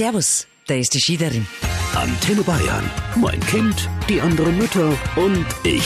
Servus, da ist die Schiederin. Antenne Bayern. Mein Kind, die anderen Mütter und ich.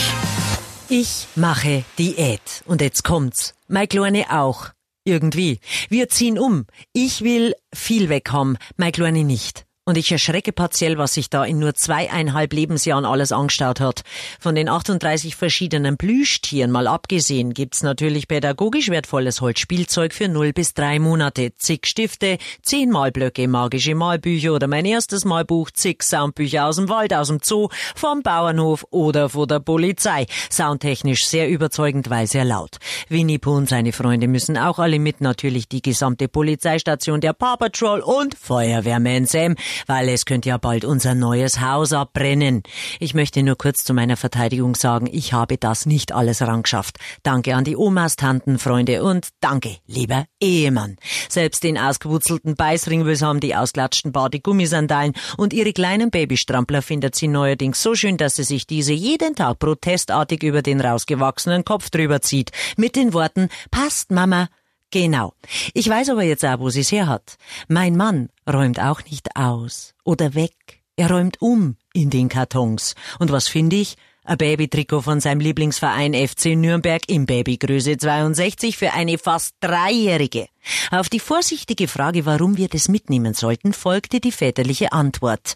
Ich mache Diät. Und jetzt kommt's. Mein Kleine auch. Irgendwie. Wir ziehen um. Ich will viel weg haben, mein Kleine nicht. Und ich erschrecke partiell, was sich da in nur zweieinhalb Lebensjahren alles angestaut hat. Von den 38 verschiedenen Plüschtieren mal abgesehen, gibt's natürlich pädagogisch wertvolles Holzspielzeug für 0 bis 3 Monate, zig Stifte, zehn Malblöcke, magische Malbücher oder mein erstes Malbuch, zig Soundbücher aus dem Wald, aus dem Zoo, vom Bauernhof oder von der Polizei. Soundtechnisch sehr überzeugend, weil sehr laut. Winnie Pooh und seine Freunde müssen auch alle mit, natürlich die gesamte Polizeistation, der Paw Patrol und Feuerwehrman Sam weil es könnte ja bald unser neues Haus abbrennen. Ich möchte nur kurz zu meiner Verteidigung sagen, ich habe das nicht alles rangeschafft. Danke an die Omas, Tanten, Freunde und danke, lieber Ehemann. Selbst den ausgewurzelten Beißringwürs haben die ausgelatschten Badegummisandalen und ihre kleinen Babystrampler findet sie neuerdings so schön, dass sie sich diese jeden Tag protestartig über den rausgewachsenen Kopf drüber zieht. Mit den Worten, passt Mama, Genau. Ich weiß aber jetzt auch, wo sie's her hat. Mein Mann räumt auch nicht aus oder weg. Er räumt um in den Kartons. Und was finde ich? Ein Babytrikot von seinem Lieblingsverein FC Nürnberg in Babygröße 62 für eine fast Dreijährige. Auf die vorsichtige Frage, warum wir das mitnehmen sollten, folgte die väterliche Antwort.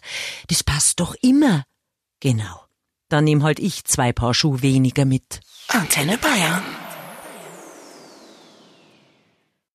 Das passt doch immer. Genau. Dann nehm halt ich zwei Paar Schuh weniger mit. Antenne Bayern.